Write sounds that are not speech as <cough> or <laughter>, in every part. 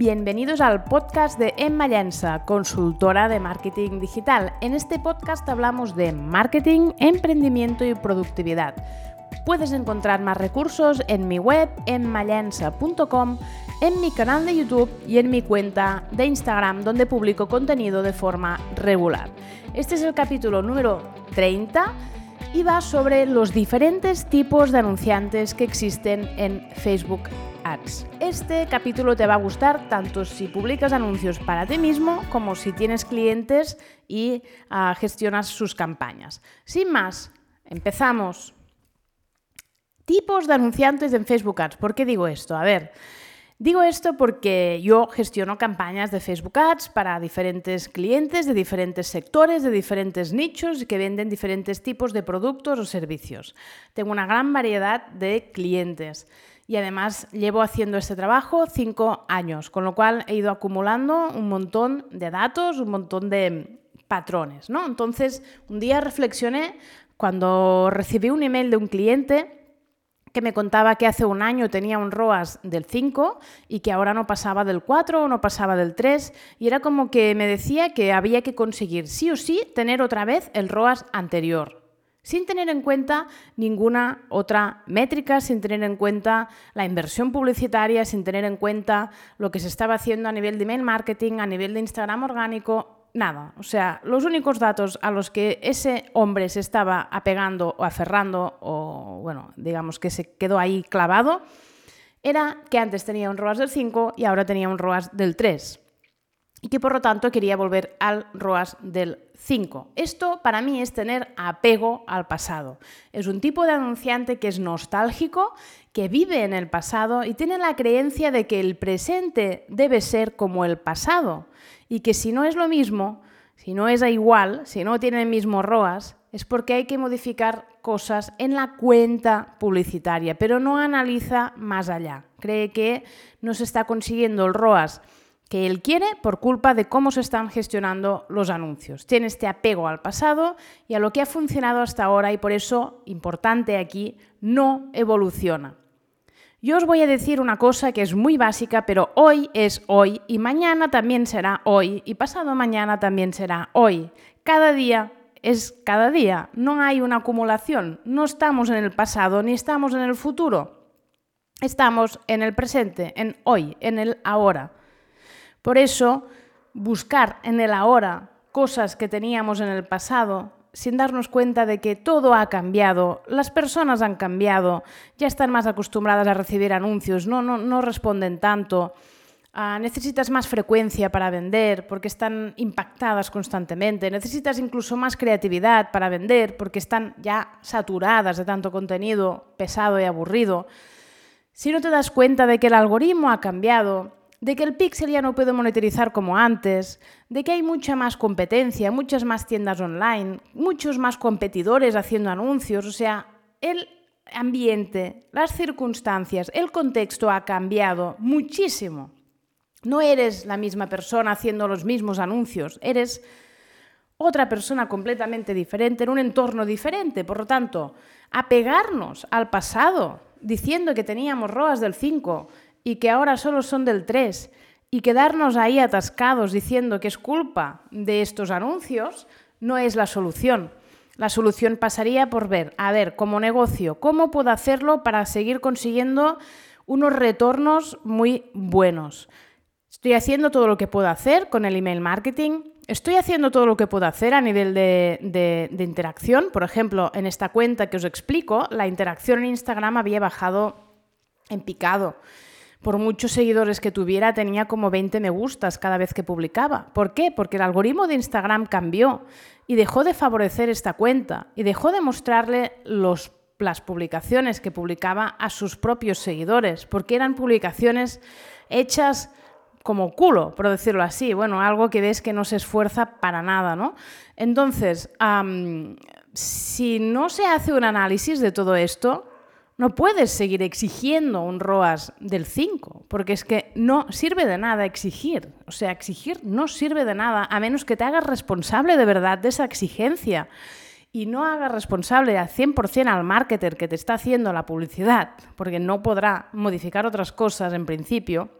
Bienvenidos al podcast de Emma Llensa, consultora de marketing digital. En este podcast hablamos de marketing, emprendimiento y productividad. Puedes encontrar más recursos en mi web emmallensa.com, en mi canal de YouTube y en mi cuenta de Instagram donde publico contenido de forma regular. Este es el capítulo número 30 y va sobre los diferentes tipos de anunciantes que existen en Facebook Este capítulo te va a gustar tanto si publicas anuncios para ti mismo como si tienes clientes y uh, gestionas sus campañas. Sin más, empezamos. Tipos de anunciantes en Facebook Ads. ¿Por qué digo esto? A ver, Digo esto porque yo gestiono campañas de Facebook Ads para diferentes clientes de diferentes sectores, de diferentes nichos y que venden diferentes tipos de productos o servicios. Tengo una gran variedad de clientes y además llevo haciendo este trabajo cinco años, con lo cual he ido acumulando un montón de datos, un montón de patrones. ¿no? Entonces, un día reflexioné cuando recibí un email de un cliente que me contaba que hace un año tenía un ROAS del 5 y que ahora no pasaba del 4 o no pasaba del 3 y era como que me decía que había que conseguir sí o sí tener otra vez el ROAS anterior, sin tener en cuenta ninguna otra métrica, sin tener en cuenta la inversión publicitaria, sin tener en cuenta lo que se estaba haciendo a nivel de email marketing, a nivel de Instagram orgánico, nada. O sea, los únicos datos a los que ese hombre se estaba apegando o aferrando, o bueno, digamos que se quedó ahí clavado, era que antes tenía un ROAS del 5 y ahora tenía un ROAS del 3. Y que por lo tanto quería volver al ROAS del 5. Esto para mí es tener apego al pasado. Es un tipo de anunciante que es nostálgico, que vive en el pasado y tiene la creencia de que el presente debe ser como el pasado y que si no es lo mismo, si no es igual, si no tiene el mismo ROAS, es porque hay que modificar cosas en la cuenta publicitaria, pero no analiza más allá. Cree que no se está consiguiendo el ROAS que él quiere por culpa de cómo se están gestionando los anuncios. Tiene este apego al pasado y a lo que ha funcionado hasta ahora y por eso, importante aquí, no evoluciona. Yo os voy a decir una cosa que es muy básica, pero hoy es hoy y mañana también será hoy y pasado mañana también será hoy. Cada día es cada día, no hay una acumulación, no estamos en el pasado ni estamos en el futuro. Estamos en el presente, en hoy, en el ahora. Por eso, buscar en el ahora cosas que teníamos en el pasado sin darnos cuenta de que todo ha cambiado, las personas han cambiado, ya están más acostumbradas a recibir anuncios, no, no, no responden tanto. Uh, necesitas más frecuencia para vender porque están impactadas constantemente, necesitas incluso más creatividad para vender porque están ya saturadas de tanto contenido pesado y aburrido. Si no te das cuenta de que el algoritmo ha cambiado, de que el pixel ya no puede monetizar como antes, de que hay mucha más competencia, muchas más tiendas online, muchos más competidores haciendo anuncios, o sea, el ambiente, las circunstancias, el contexto ha cambiado muchísimo. No eres la misma persona haciendo los mismos anuncios, eres otra persona completamente diferente, en un entorno diferente. Por lo tanto, apegarnos al pasado diciendo que teníamos ROAS del 5 y que ahora solo son del 3 y quedarnos ahí atascados diciendo que es culpa de estos anuncios no es la solución. La solución pasaría por ver, a ver, como negocio, cómo puedo hacerlo para seguir consiguiendo unos retornos muy buenos. Estoy haciendo todo lo que puedo hacer con el email marketing. Estoy haciendo todo lo que puedo hacer a nivel de, de, de interacción. Por ejemplo, en esta cuenta que os explico, la interacción en Instagram había bajado en picado por muchos seguidores que tuviera, tenía como 20 me gustas cada vez que publicaba. ¿Por qué? Porque el algoritmo de Instagram cambió y dejó de favorecer esta cuenta y dejó de mostrarle los, las publicaciones que publicaba a sus propios seguidores, porque eran publicaciones hechas como culo, por decirlo así. Bueno, algo que ves que no se esfuerza para nada, ¿no? Entonces, si no se hace un análisis de todo esto, no puedes seguir exigiendo un ROAS del 5, porque es que no sirve de nada exigir. O sea, exigir no sirve de nada, a menos que te hagas responsable de verdad de esa exigencia y no hagas responsable al 100% al marketer que te está haciendo la publicidad, porque no podrá modificar otras cosas en principio.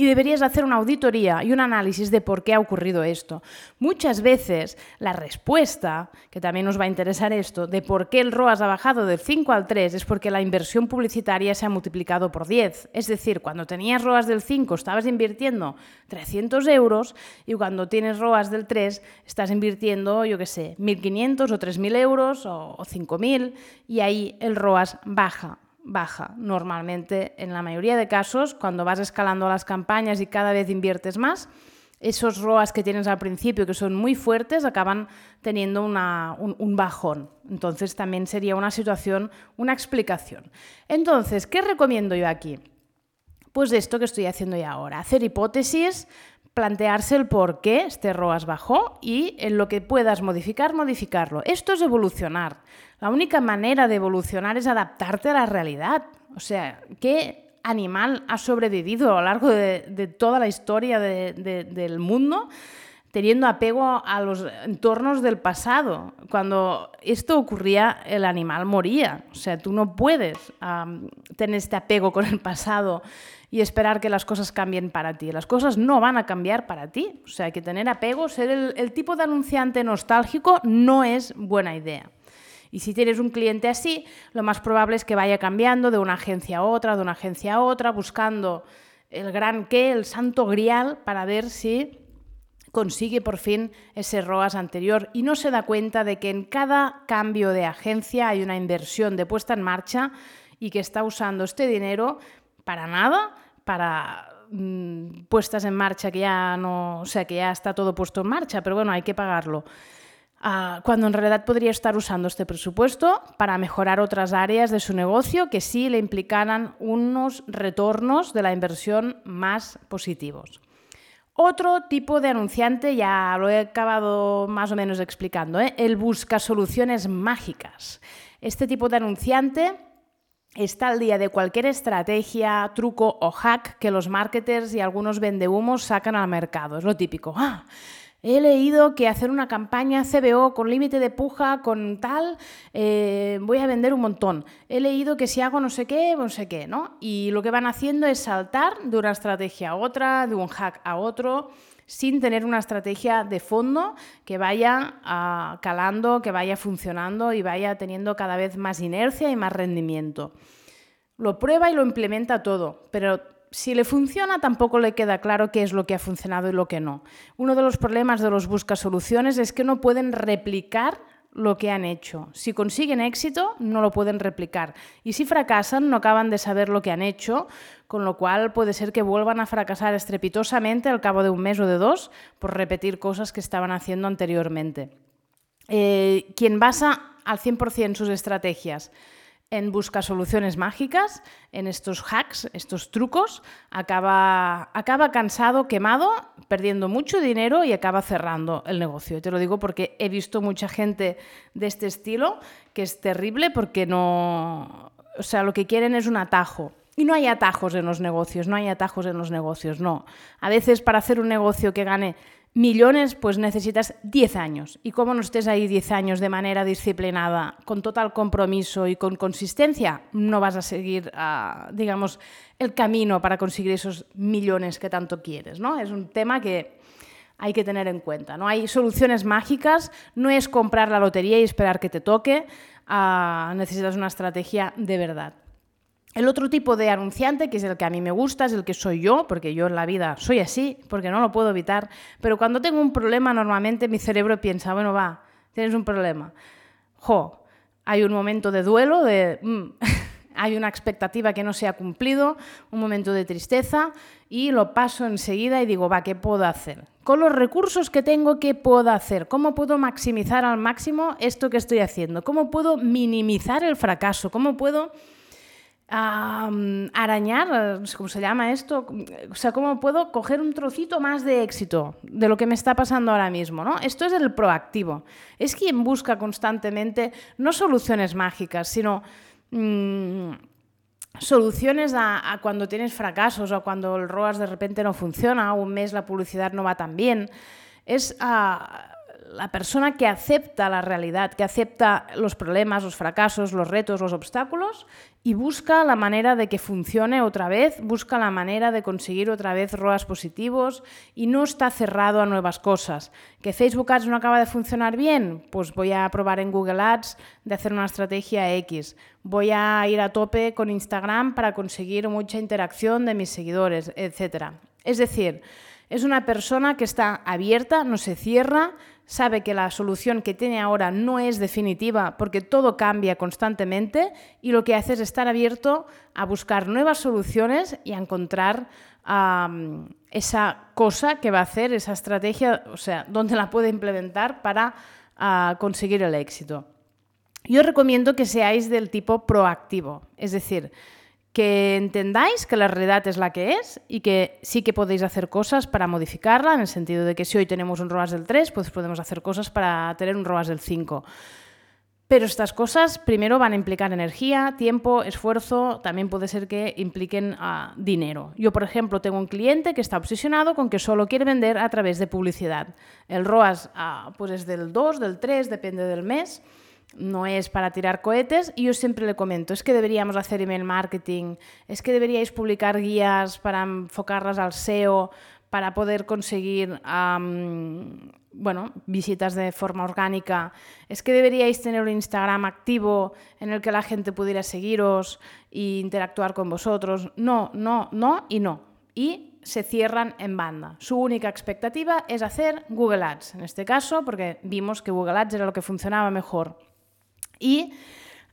Y deberías hacer una auditoría y un análisis de por qué ha ocurrido esto. Muchas veces la respuesta, que también nos va a interesar esto, de por qué el ROAS ha bajado del 5 al 3 es porque la inversión publicitaria se ha multiplicado por 10. Es decir, cuando tenías ROAS del 5 estabas invirtiendo 300 euros y cuando tienes ROAS del 3 estás invirtiendo, yo qué sé, 1.500 o 3.000 euros o, o 5.000 y ahí el ROAS baja baja normalmente en la mayoría de casos cuando vas escalando las campañas y cada vez inviertes más esos ROAS que tienes al principio, que son muy fuertes, acaban teniendo un, bajón. Entonces también sería una situación, una explicación. Entonces, ¿qué recomiendo yo aquí? Pues esto que estoy haciendo ya ahora, hacer hipótesis, plantearse el por qué este ROAS bajó y en lo que puedas modificar, modificarlo. Esto es evolucionar. La única manera de evolucionar es adaptarte a la realidad. O sea, ¿qué animal ha sobrevivido a lo largo de, toda la historia del mundo teniendo apego a los entornos del pasado. Cuando esto ocurría, el animal moría. O sea, tú no puedes tener este apego con el pasado y esperar que las cosas cambien para ti. Las cosas no van a cambiar para ti. O sea, que tener apego, ser el tipo de anunciante nostálgico no es buena idea. Y si tienes un cliente así, lo más probable es que vaya cambiando de una agencia a otra, de una agencia a otra, buscando el gran qué, el santo grial, para ver si consigue por fin ese ROAS anterior y no se da cuenta de que en cada cambio de agencia hay una inversión de puesta en marcha y que está usando este dinero para nada, para mm, puestas en marcha que ya no, o sea, que ya está todo puesto en marcha, pero bueno, hay que pagarlo. Ah, cuando en realidad podría estar usando este presupuesto para mejorar otras áreas de su negocio que sí le implicaran unos retornos de la inversión más positivos. Otro tipo de anunciante, ya lo he acabado más o menos explicando, ¿eh? el busca soluciones mágicas. Este tipo de anunciante está al día de cualquier estrategia, truco o hack que los marketers y algunos vendehumos sacan al mercado. Es lo típico. ¡Ah! He leído que hacer una campaña CBO con límite de puja, con tal, eh, voy a vender un montón. He leído que si hago no sé qué, no sé qué, ¿no? Y lo que van haciendo es saltar de una estrategia a otra, de un hack a otro, sin tener una estrategia de fondo que vaya ah, calando, que vaya funcionando y vaya teniendo cada vez más inercia y más rendimiento. Lo prueba y lo implementa todo, pero si le funciona, tampoco le queda claro qué es lo que ha funcionado y lo que no. Uno de los problemas de los busca soluciones es que no pueden replicar lo que han hecho. Si consiguen éxito, no lo pueden replicar. Y si fracasan, no acaban de saber lo que han hecho, con lo cual puede ser que vuelvan a fracasar estrepitosamente al cabo de un mes o de dos por repetir cosas que estaban haciendo anteriormente. Eh, quien basa al 100% sus estrategias en busca soluciones mágicas, en estos hacks, estos trucos, acaba, acaba cansado, quemado, perdiendo mucho dinero y acaba cerrando el negocio. Te lo digo porque he visto mucha gente de este estilo que es terrible porque no, o sea, lo que quieren es un atajo. Y no hay atajos en los negocios, no hay atajos en los negocios, no. A veces para hacer un negocio que gane millones, pues necesitas 10 años. Y como no estés ahí 10 años de manera disciplinada, con total compromiso y con consistencia, no vas a seguir, ah, digamos, el camino para conseguir esos millones que tanto quieres. ¿no? Es un tema que hay que tener en cuenta. No hay soluciones mágicas, no es comprar la lotería y esperar que te toque, ah, necesitas una estrategia de verdad. El otro tipo de anunciante, que es el que a mí me gusta, es el que soy yo, porque yo en la vida soy así, porque no lo puedo evitar, pero cuando tengo un problema normalmente mi cerebro piensa, bueno, va, tienes un problema. Jo, hay un momento de duelo, de... Mm, <laughs> hay una expectativa que no se ha cumplido, un momento de tristeza y lo paso enseguida y digo, va, ¿qué puedo hacer? Con los recursos que tengo, ¿qué puedo hacer? ¿Cómo puedo maximizar al máximo esto que estoy haciendo? ¿Cómo puedo minimizar el fracaso? ¿Cómo puedo arañar, ¿cómo se llama esto? O sea, ¿cómo puedo coger un trocito más de éxito de lo que me está pasando ahora mismo? ¿no? Esto es el proactivo. Es quien busca constantemente no soluciones mágicas, sino mm, soluciones a, cuando tienes fracasos o cuando el ROAS de repente no funciona o un mes la publicidad no va tan bien. Es... a la persona que acepta la realidad, que acepta los problemas, los fracasos, los retos, los obstáculos y busca la manera de que funcione otra vez, busca la manera de conseguir otra vez ROAS positivos y no está cerrado a nuevas cosas. ¿Que Facebook Ads no acaba de funcionar bien? Pues voy a probar en Google Ads de hacer una estrategia X. Voy a ir a tope con Instagram para conseguir mucha interacción de mis seguidores, etc. Es decir, es una persona que está abierta, no se cierra, sabe que la solución que tiene ahora no es definitiva porque todo cambia constantemente y lo que hace es estar abierto a buscar nuevas soluciones y a encontrar esa cosa que va a hacer, esa estrategia, o sea, dónde la puede implementar para ah, conseguir el éxito. Yo recomiendo que seáis del tipo proactivo, es decir, que entendáis que la realidad es la que es y que sí que podéis hacer cosas para modificarla, en el sentido de que si hoy tenemos un ROAS del 3, pues podemos hacer cosas para tener un ROAS del 5. Pero estas cosas primero van a implicar energía, tiempo, esfuerzo, también puede ser que impliquen uh, dinero. Yo, por ejemplo, tengo un cliente que está obsesionado con que solo quiere vender a través de publicidad. El ROAS uh, pues es del 2, del 3, depende del mes no es para tirar cohetes y yo siempre le comento, es que deberíamos hacer email marketing, es que deberíais publicar guías para enfocarlas al SEO, para poder conseguir bueno, visitas de forma orgánica, es que deberíais tener un Instagram activo en el que la gente pudiera seguiros e interactuar con vosotros. No, no, no y no. Y se cierran en banda. Su única expectativa es hacer Google Ads, en este caso, porque vimos que Google Ads era lo que funcionaba mejor y,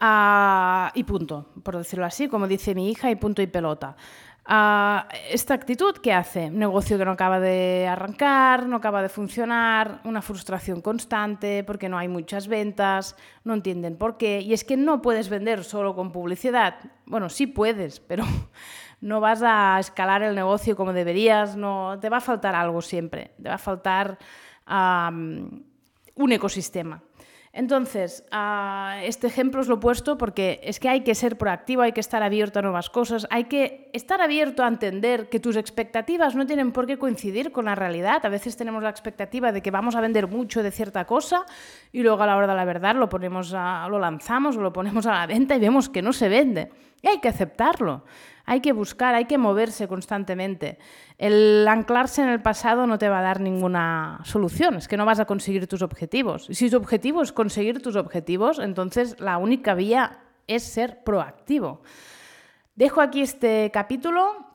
uh, y punto, por decirlo así, como dice mi hija, y punto y pelota. Uh, esta actitud, ¿qué hace? Negocio que no acaba de arrancar, no acaba de funcionar, una frustración constante porque no hay muchas ventas, no entienden por qué. Y es que no puedes vender solo con publicidad. Bueno, sí puedes, pero <laughs> no vas a escalar el negocio como deberías, no, te va a faltar algo siempre, te va a faltar un ecosistema. Entonces, uh, este ejemplo es lo opuesto porque es que hay que ser proactivo, hay que estar abierto a nuevas cosas, hay que estar abierto a entender que tus expectativas no tienen por qué coincidir con la realidad. A veces tenemos la expectativa de que vamos a vender mucho de cierta cosa y luego a la hora de la verdad lo, ponemos lo lanzamos o lo ponemos a la venta y vemos que no se vende. Y hay que aceptarlo. Hay que buscar, hay que moverse constantemente. El anclarse en el pasado no te va a dar ninguna solución, es que no vas a conseguir tus objetivos. Y si tu objetivo es conseguir tus objetivos, entonces la única vía es ser proactivo. Dejo aquí este capítulo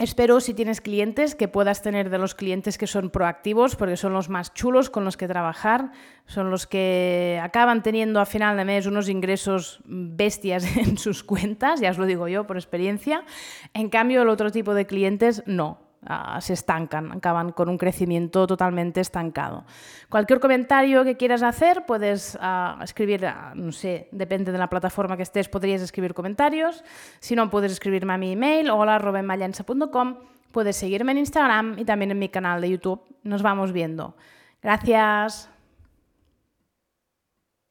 Espero, si tienes clientes, que puedas tener de los clientes que son proactivos, porque son los más chulos con los que trabajar, son los que acaban teniendo a final de mes unos ingresos bestias <laughs> en sus cuentas, ya os lo digo yo por experiencia. En cambio, el otro tipo de clientes no. Se estancan, acaban con un crecimiento totalmente estancado. Cualquier comentario que quieras hacer, puedes escribir, no sé, depende de la plataforma que estés, podrías escribir comentarios. Si no, puedes escribirme a mi email, hola.mallensa.com. Puedes seguirme en Instagram y también en mi canal de YouTube. Nos vamos viendo. Gracias.